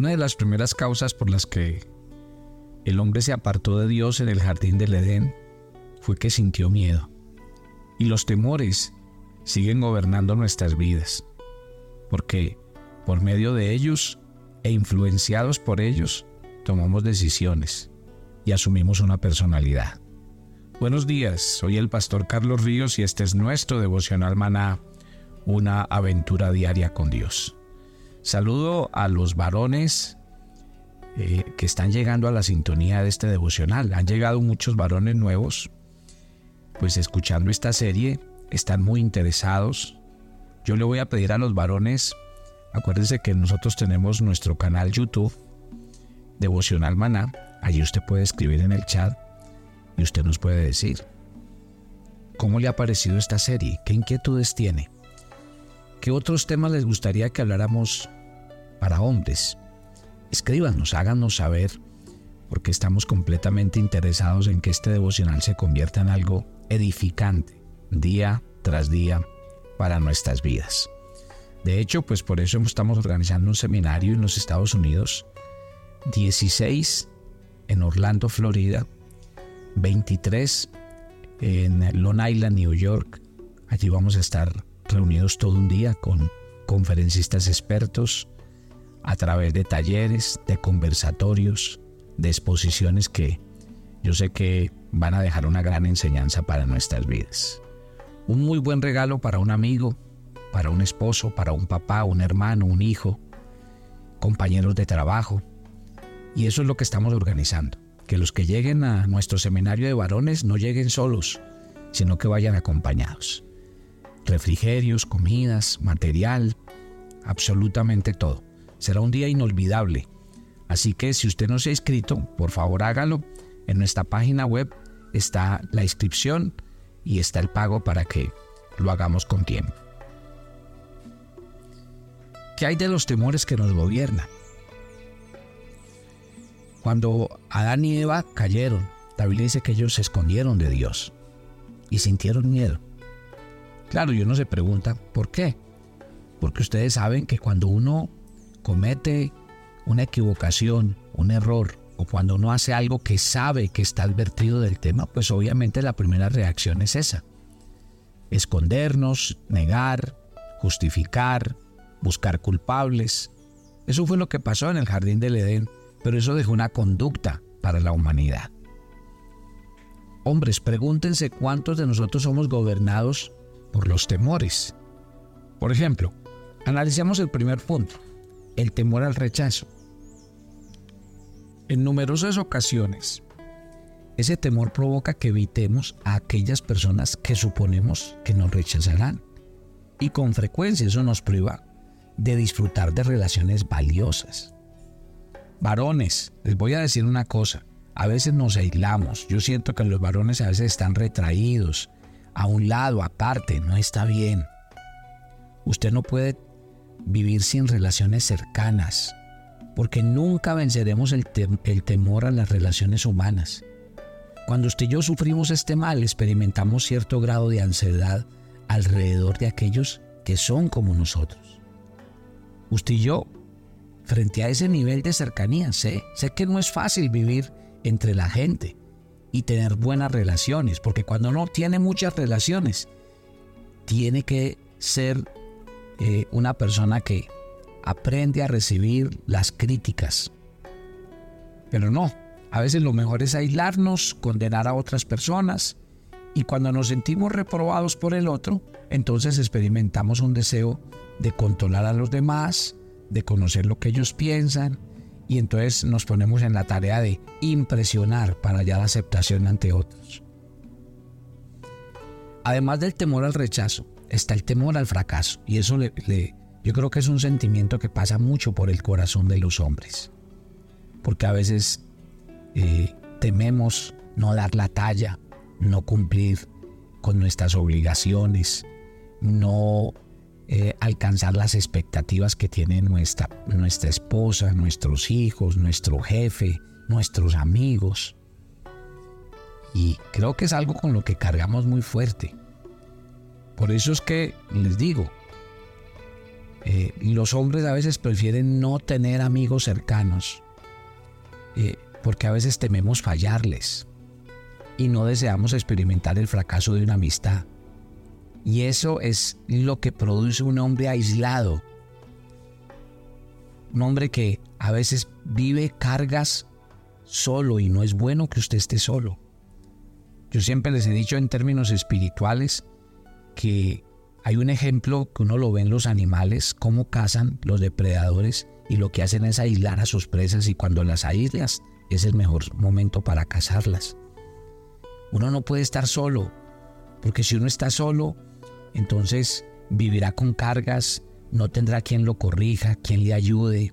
Una de las primeras causas por las que el hombre se apartó de Dios en el jardín del Edén fue que sintió miedo. Y los temores siguen gobernando nuestras vidas, porque por medio de ellos e influenciados por ellos tomamos decisiones y asumimos una personalidad. Buenos días, soy el pastor Carlos Ríos y este es nuestro devocional maná, una aventura diaria con Dios. Saludo a los varones eh, que están llegando a la sintonía de este devocional. Han llegado muchos varones nuevos, pues escuchando esta serie, están muy interesados. Yo le voy a pedir a los varones, acuérdense que nosotros tenemos nuestro canal YouTube, Devocional Maná. Allí usted puede escribir en el chat y usted nos puede decir cómo le ha parecido esta serie, qué inquietudes tiene. ¿Qué otros temas les gustaría que habláramos para hombres? Escríbanos, háganos saber, porque estamos completamente interesados en que este devocional se convierta en algo edificante, día tras día, para nuestras vidas. De hecho, pues por eso estamos organizando un seminario en los Estados Unidos, 16 en Orlando, Florida, 23 en Long Island, New York. Allí vamos a estar reunidos todo un día con conferencistas expertos a través de talleres, de conversatorios, de exposiciones que yo sé que van a dejar una gran enseñanza para nuestras vidas. Un muy buen regalo para un amigo, para un esposo, para un papá, un hermano, un hijo, compañeros de trabajo. Y eso es lo que estamos organizando. Que los que lleguen a nuestro seminario de varones no lleguen solos, sino que vayan acompañados refrigerios, comidas, material, absolutamente todo. Será un día inolvidable. Así que si usted no se ha inscrito, por favor hágalo. En nuestra página web está la inscripción y está el pago para que lo hagamos con tiempo. ¿Qué hay de los temores que nos gobiernan? Cuando Adán y Eva cayeron, la Biblia dice que ellos se escondieron de Dios y sintieron miedo. Claro, y uno se pregunta, ¿por qué? Porque ustedes saben que cuando uno comete una equivocación, un error, o cuando uno hace algo que sabe que está advertido del tema, pues obviamente la primera reacción es esa. Escondernos, negar, justificar, buscar culpables. Eso fue lo que pasó en el jardín del Edén, pero eso dejó una conducta para la humanidad. Hombres, pregúntense cuántos de nosotros somos gobernados por los temores. Por ejemplo, analicemos el primer punto, el temor al rechazo. En numerosas ocasiones, ese temor provoca que evitemos a aquellas personas que suponemos que nos rechazarán. Y con frecuencia eso nos priva de disfrutar de relaciones valiosas. Varones, les voy a decir una cosa. A veces nos aislamos. Yo siento que los varones a veces están retraídos, a un lado, aparte, no está bien. Usted no puede vivir sin relaciones cercanas, porque nunca venceremos el, temor a las relaciones humanas. Cuando usted y yo sufrimos este mal, experimentamos cierto grado de ansiedad alrededor de aquellos que son como nosotros. Usted y yo, frente a ese nivel de cercanía, sé, sé que no es fácil vivir entre la gente, y tener buenas relaciones, porque cuando uno tiene muchas relaciones, tiene que ser eh, una persona que aprende a recibir las críticas. Pero no, a veces lo mejor es aislarnos, condenar a otras personas, y cuando nos sentimos reprobados por el otro, entonces experimentamos un deseo de controlar a los demás, de conocer lo que ellos piensan, y entonces nos ponemos en la tarea de impresionar para hallar la aceptación ante otros. Además del temor al rechazo, está el temor al fracaso y eso le, yo creo que es un sentimiento que pasa mucho por el corazón de los hombres, porque a veces eh, tememos no dar la talla, no cumplir con nuestras obligaciones, no eh, alcanzar las expectativas que tiene nuestra, nuestra esposa, nuestros hijos, nuestro jefe, nuestros amigos. Y creo que es algo con lo que cargamos muy fuerte. Por eso es que les digo, Eh, los hombres a veces prefieren no tener amigos cercanos eh, porque a veces tememos fallarles y no deseamos experimentar el fracaso de una amistad. Y eso es lo que produce un hombre aislado. Un hombre que a veces vive cargas solo y no es bueno que usted esté solo. Yo siempre les he dicho en términos espirituales que hay un ejemplo que uno lo ve en los animales, cómo cazan los depredadores y lo que hacen es aislar a sus presas y cuando las aíslas es el mejor momento para cazarlas. Uno no puede estar solo, porque si uno está solo, entonces vivirá con cargas, no tendrá quien lo corrija, quien le ayude,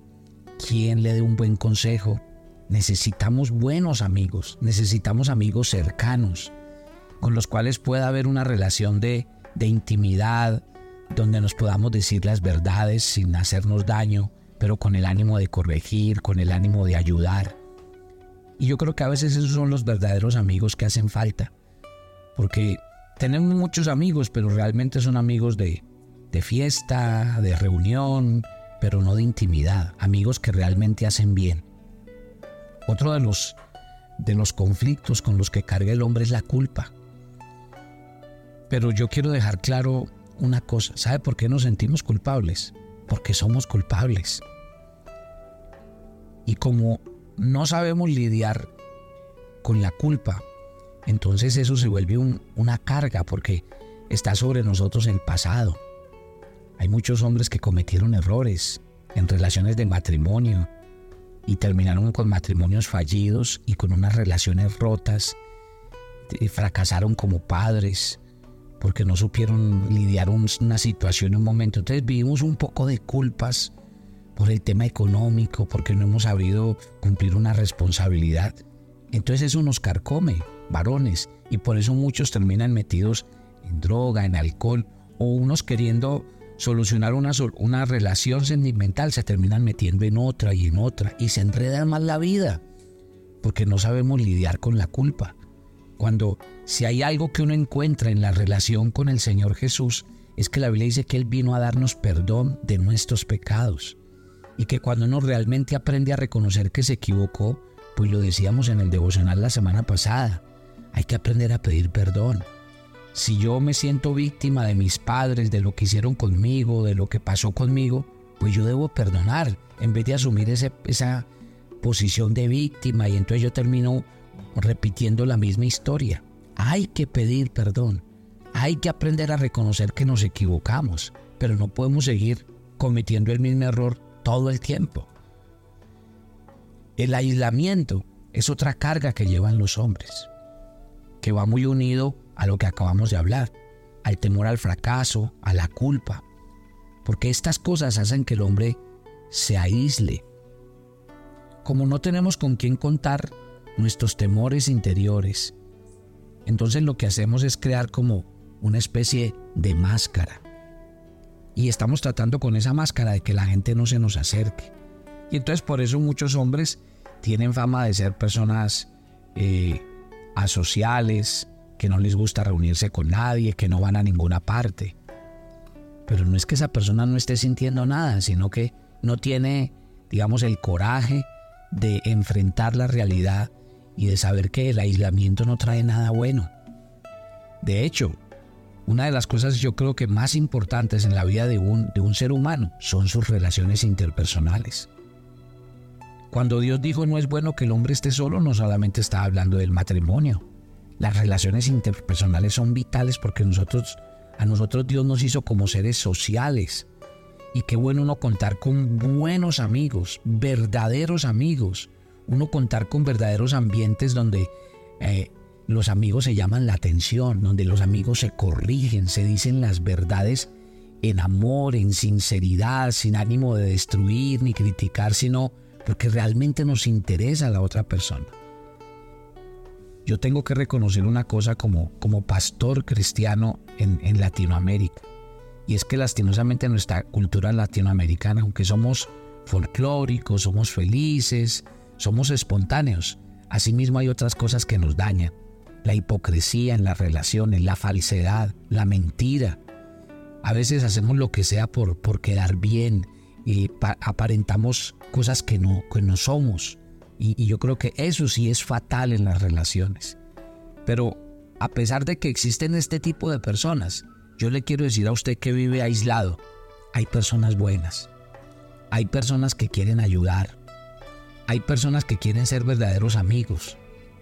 quien le dé un buen consejo. Necesitamos buenos amigos, necesitamos amigos cercanos, con los cuales pueda haber una relación de, de intimidad, donde nos podamos decir las verdades sin hacernos daño, pero con el ánimo de corregir, con el ánimo de ayudar. Y yo creo que a veces esos son los verdaderos amigos que hacen falta, porque tenemos muchos amigos, pero realmente son amigos de, de fiesta, de reunión, pero no de intimidad, amigos que realmente hacen bien. Otro de los, de los conflictos con los que carga el hombre es la culpa. Pero yo quiero dejar claro una cosa. ¿Sabe por qué nos sentimos culpables? Porque somos culpables. Y como no sabemos lidiar con la culpa, entonces eso se vuelve una carga porque está sobre nosotros el pasado. Hay muchos hombres que cometieron errores en relaciones de matrimonio y terminaron con matrimonios fallidos y con unas relaciones rotas. Fracasaron como padres porque no supieron lidiar una situación en un momento. Entonces vivimos un poco de culpas por el tema económico, porque no hemos sabido cumplir una responsabilidad. Entonces eso nos carcome varones, y por eso muchos terminan metidos en droga, en alcohol, o unos queriendo solucionar una, una relación sentimental, se terminan metiendo en otra y en otra, y se enredan más la vida, porque no sabemos lidiar con la culpa. Cuando si hay algo que uno encuentra en la relación con el Señor Jesús, es que la Biblia dice que Él vino a darnos perdón de nuestros pecados. Y que cuando uno realmente aprende a reconocer que se equivocó, pues lo decíamos en el devocional la semana pasada, hay que aprender a pedir perdón. Si yo me siento víctima de mis padres, de lo que hicieron conmigo, de lo que pasó conmigo, pues yo debo perdonar en vez de asumir esa posición de víctima y entonces yo termino repitiendo la misma historia. Hay que pedir perdón. Hay que aprender a reconocer que nos equivocamos, pero no podemos seguir cometiendo el mismo error todo el tiempo. El aislamiento es otra carga que llevan los hombres que va muy unido a lo que acabamos de hablar, al temor al fracaso, a la culpa, porque estas cosas hacen que el hombre se aísle. Como no tenemos con quién contar nuestros temores interiores, entonces lo que hacemos es crear como una especie de máscara. Y estamos tratando con esa máscara de que la gente no se nos acerque. Y entonces por eso muchos hombres tienen fama de ser personas eh, asociales, que no les gusta reunirse con nadie, que no van a ninguna parte. Pero no es que esa persona no esté sintiendo nada, sino que no tiene, digamos, el coraje de enfrentar la realidad y de saber que el aislamiento no trae nada bueno. De hecho, una de las cosas yo creo que más importantes en la vida de un, de un ser humano son sus relaciones interpersonales. Cuando Dios dijo no es bueno que el hombre esté solo, no solamente está hablando del matrimonio. Las relaciones interpersonales son vitales porque nosotros, a nosotros Dios nos hizo como seres sociales. Y qué bueno uno contar con buenos amigos, verdaderos amigos. Uno contar con verdaderos ambientes donde eh, los amigos se llaman la atención, donde los amigos se corrigen, se dicen las verdades en amor, en sinceridad, sin ánimo de destruir ni criticar, sino porque realmente nos interesa la otra persona. Yo tengo que reconocer una cosa como, como pastor cristiano en, en Latinoamérica, y es que lastimosamente nuestra cultura latinoamericana, aunque somos folclóricos, somos felices, somos espontáneos, asimismo hay otras cosas que nos dañan. La hipocresía en las relaciones, la falsedad, la mentira, A veces hacemos lo que sea por, por quedar bien y aparentamos cosas que no, que no somos. Y, yo creo que eso sí es fatal en las relaciones. Pero a pesar de que existen este tipo de personas, yo le quiero decir a usted que vive aislado, hay personas buenas, hay personas que quieren ayudar, hay personas que quieren ser verdaderos amigos.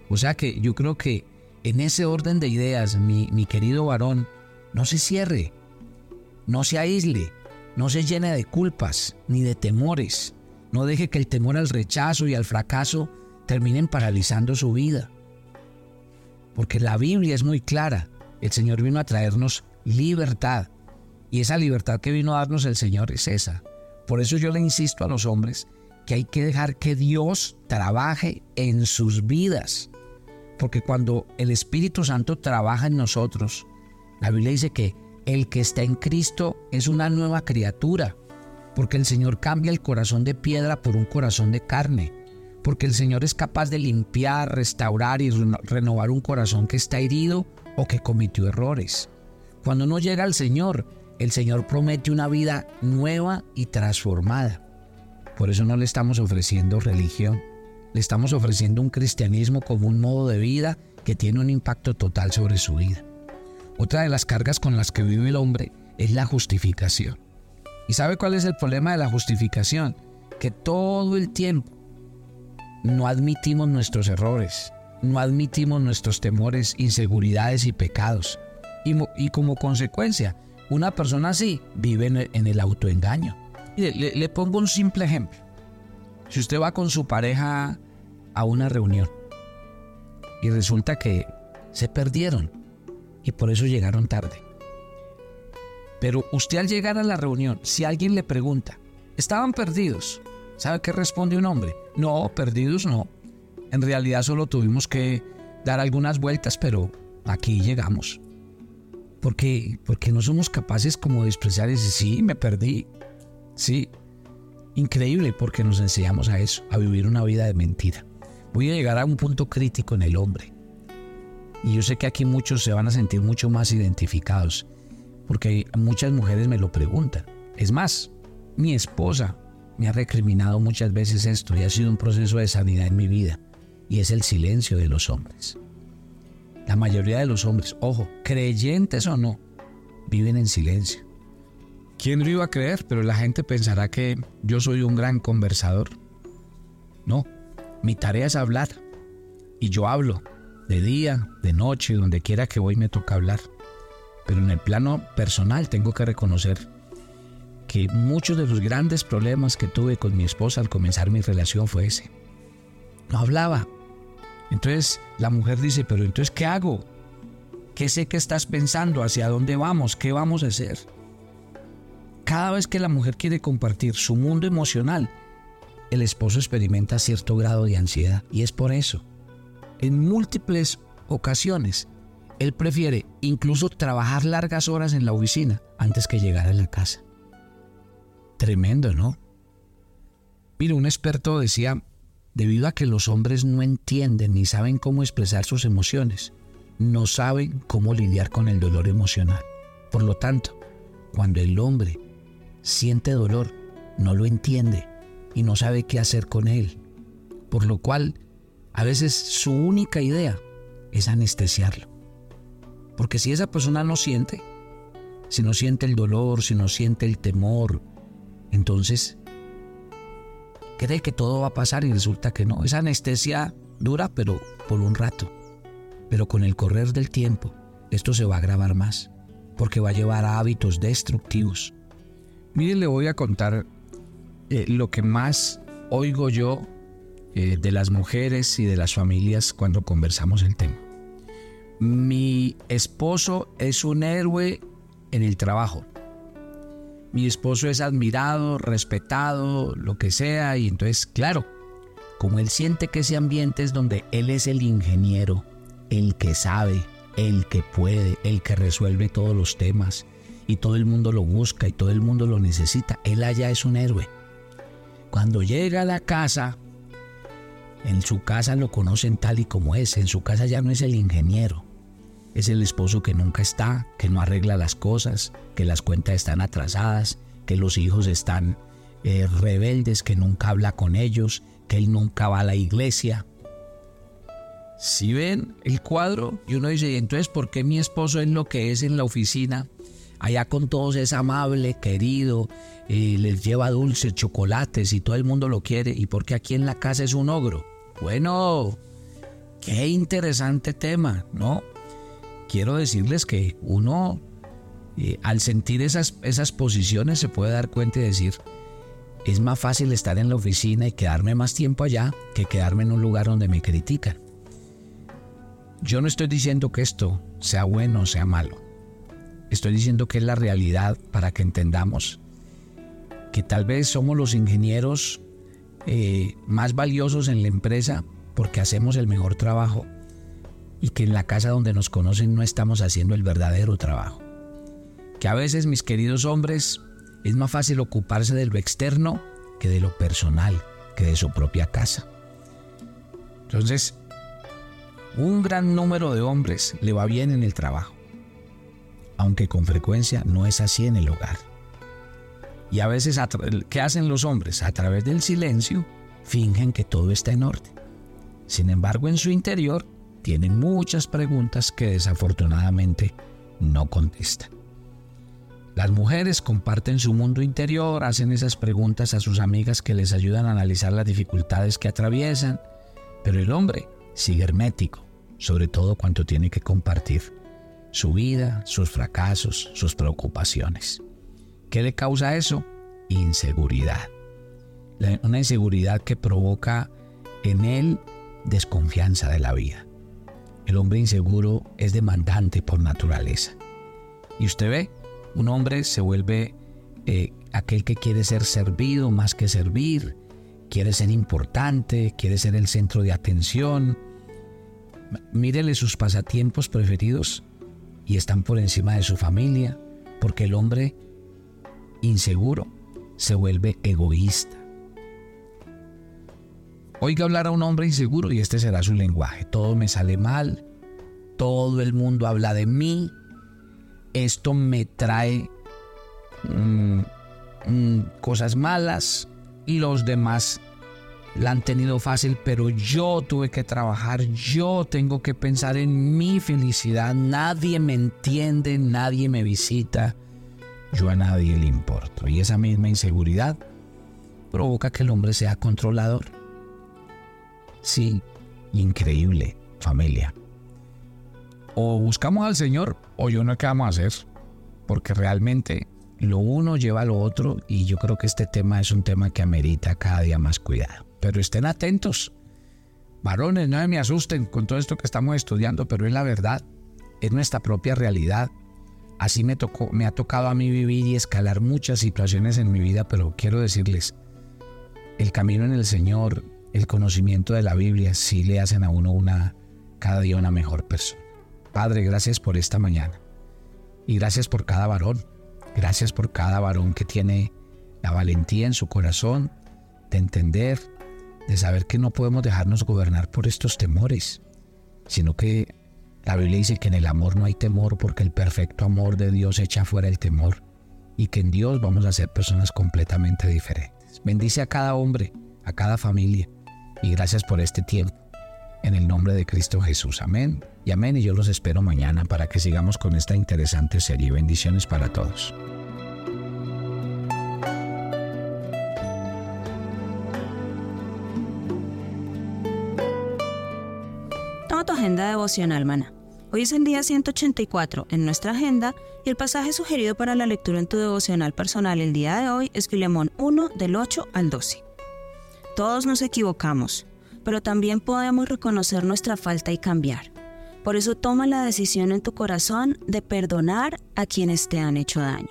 O sea que yo creo que en ese orden de ideas, mi, mi querido varón, no se cierre, no se aísle, no se llene de culpas ni de temores. No deje que el temor al rechazo y al fracaso terminen paralizando su vida. Porque la Biblia es muy clara. El Señor vino a traernos libertad. Y esa libertad que vino a darnos el Señor es esa. Por eso yo le insisto a los hombres que hay que dejar que Dios trabaje en sus vidas. Porque cuando el Espíritu Santo trabaja en nosotros, la Biblia dice que el que está en Cristo es una nueva criatura, porque el Señor cambia el corazón de piedra por un corazón de carne, porque el Señor es capaz de limpiar, restaurar y renovar un corazón que está herido o que cometió errores. Cuando uno llega al Señor, el Señor promete una vida nueva y transformada. Por eso no le estamos ofreciendo religión, le estamos ofreciendo un cristianismo como un modo de vida que tiene un impacto total sobre su vida. Otra de las cargas con las que vive el hombre es la justificación. ¿Y sabe cuál es el problema de la justificación? Que todo el tiempo no admitimos nuestros errores, no admitimos nuestros temores, inseguridades y pecados. Y, como consecuencia, una persona así vive en el, autoengaño. le, le pongo un simple ejemplo. Si usted va con su pareja a una reunión y resulta que se perdieron y por eso llegaron tarde. Pero usted al llegar a la reunión, si alguien le pregunta, ¿estaban perdidos? ¿Sabe qué responde un hombre? No, perdidos no. En realidad solo tuvimos que dar algunas vueltas, pero aquí llegamos. Porque, porque no somos capaces como de expresar ese sí, me perdí. Sí, increíble porque nos enseñamos a eso, a vivir una vida de mentira. Voy a llegar a un punto crítico en el hombre. Y yo sé que aquí muchos se van a sentir mucho más identificados, porque muchas mujeres me lo preguntan. Es más, mi esposa me ha recriminado muchas veces esto y ha sido un proceso de sanidad en mi vida, y es el silencio de los hombres. La mayoría de los hombres, ojo, creyentes o no, viven en silencio. ¿Quién lo iba a creer? Pero la gente pensará que yo soy un gran conversador. No, mi tarea es hablar. Y yo hablo, de día, de noche, donde quiera que voy me toca hablar. Pero en el plano personal tengo que reconocer que muchos de los grandes problemas que tuve con mi esposa al comenzar mi relación fue ese. No hablaba. Entonces la mujer dice, pero entonces ¿qué hago? ¿Qué sé que estás pensando? ¿Hacia dónde vamos? ¿Qué vamos a hacer? Cada vez que la mujer quiere compartir su mundo emocional, el esposo experimenta cierto grado de ansiedad y es por eso en múltiples ocasiones, él prefiere incluso trabajar largas horas en la oficina antes que llegar a la casa. Tremendo, ¿no? Mire, un experto decía, debido a que los hombres no entienden ni saben cómo expresar sus emociones, no saben cómo lidiar con el dolor emocional. Por lo tanto, cuando el hombre siente dolor, no lo entiende y no sabe qué hacer con él, por lo cual a veces su única idea es anestesiarlo. Porque si esa persona no siente, si no siente el dolor, si no siente el temor, entonces cree que todo va a pasar y resulta que no. Esa anestesia dura, pero por un rato. Pero con el correr del tiempo, esto se va a agravar más, porque va a llevar a hábitos destructivos. Miren, le voy a contar eh, lo que más oigo yo eh, de las mujeres y de las familias cuando conversamos el tema. Mi esposo es un héroe en el trabajo. Mi esposo es admirado, respetado, lo que sea, y entonces, claro, como él siente que ese ambiente es donde él es el ingeniero, el que sabe, el que puede, el que resuelve todos los temas, y todo el mundo lo busca y todo el mundo lo necesita, él allá es un héroe. Cuando llega a la casa, en su casa lo conocen tal y como es. En su casa ya no es el ingeniero. es el esposo que nunca está, que no arregla las cosas, que las cuentas están atrasadas, que los hijos están eh, rebeldes, que nunca habla con ellos, que él nunca va a la iglesia. Si ven el cuadro y uno dice, entonces por qué mi esposo es lo que es en la oficina? Allá con todos es amable, querido, eh, les lleva dulces, chocolates y todo el mundo lo quiere. ¿Y por qué aquí en la casa es un ogro? Bueno, qué interesante tema, ¿no? Quiero decirles que uno, eh, al sentir esas, esas posiciones, se puede dar cuenta y decir, es más fácil estar en la oficina y quedarme más tiempo allá que quedarme en un lugar donde me critican. Yo no estoy diciendo que esto sea bueno o sea malo. Estoy diciendo que es la realidad para que entendamos que tal vez somos los ingenieros eh, más valiosos en la empresa porque hacemos el mejor trabajo y que en la casa donde nos conocen no estamos haciendo el verdadero trabajo. Que a veces, mis queridos hombres, es más fácil ocuparse de lo externo que de lo personal, que de su propia casa. Entonces, un gran número de hombres le va bien en el trabajo, aunque con frecuencia no es así en el hogar. Y a veces, ¿qué hacen los hombres? A través del silencio, fingen que todo está en orden. Sin embargo, en su interior tienen muchas preguntas que desafortunadamente no contestan. Las mujeres comparten su mundo interior, hacen esas preguntas a sus amigas que les ayudan a analizar las dificultades que atraviesan, pero el hombre sigue hermético, sobre todo cuando tiene que compartir su vida, sus fracasos, sus preocupaciones. ¿Qué le causa eso? Inseguridad. Una inseguridad que provoca en él desconfianza de la vida. El hombre inseguro es demandante por naturaleza. Y usted ve, un hombre se vuelve eh, aquel que quiere ser servido más que servir, quiere ser importante, quiere ser el centro de atención. Mírele sus pasatiempos preferidos y están por encima de su familia, porque el hombre inseguro se vuelve egoísta. Oiga hablar a un hombre inseguro y este será su lenguaje. Todo me sale mal, todo el mundo habla de mí, esto me trae mm, mm, cosas malas y los demás la han tenido fácil, pero yo tuve que trabajar, yo tengo que pensar en mi felicidad, nadie me entiende, nadie me visita, yo a nadie le importo. Y esa misma inseguridad provoca que el hombre sea controlador. Sí, increíble, familia. O buscamos al Señor o yo no sé qué vamos a hacer. Porque realmente lo uno lleva a lo otro y yo creo que este tema es un tema que amerita cada día más cuidado. Pero estén atentos. Varones, no me asusten con todo esto que estamos estudiando, pero es la verdad. Es nuestra propia realidad. Así me, tocó, me ha tocado a mí vivir y escalar muchas situaciones en mi vida, pero quiero decirles, el camino en el Señor el conocimiento de la Biblia sí le hacen a uno una cada día una mejor persona. Padre, gracias por esta mañana. Y gracias por cada varón. Gracias por cada varón que tiene la valentía en su corazón de entender, de saber que no podemos dejarnos gobernar por estos temores, sino que la Biblia dice que en el amor no hay temor porque el perfecto amor de Dios echa fuera el temor y que en Dios vamos a ser personas completamente diferentes. Bendice a cada hombre, a cada familia y gracias por este tiempo. En el nombre de Cristo Jesús. Amén. Y amén. Y yo los espero mañana para que sigamos con esta interesante serie. Bendiciones para todos. Toma tu agenda devocional, mana. Hoy es el día 184 en nuestra agenda y el pasaje sugerido para la lectura en tu devocional personal el día de hoy es Filemón 1 del 8 al 12. Todos nos equivocamos, pero también podemos reconocer nuestra falta y cambiar. Por eso toma la decisión en tu corazón de perdonar a quienes te han hecho daño.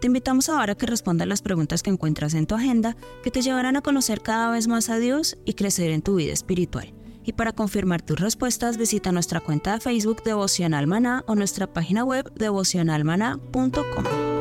Te invitamos ahora a que respondas las preguntas que encuentras en tu agenda que te llevarán a conocer cada vez más a Dios y crecer en tu vida espiritual. Y para confirmar tus respuestas, visita nuestra cuenta de Facebook Devocional Maná o nuestra página web devocionalmaná.com.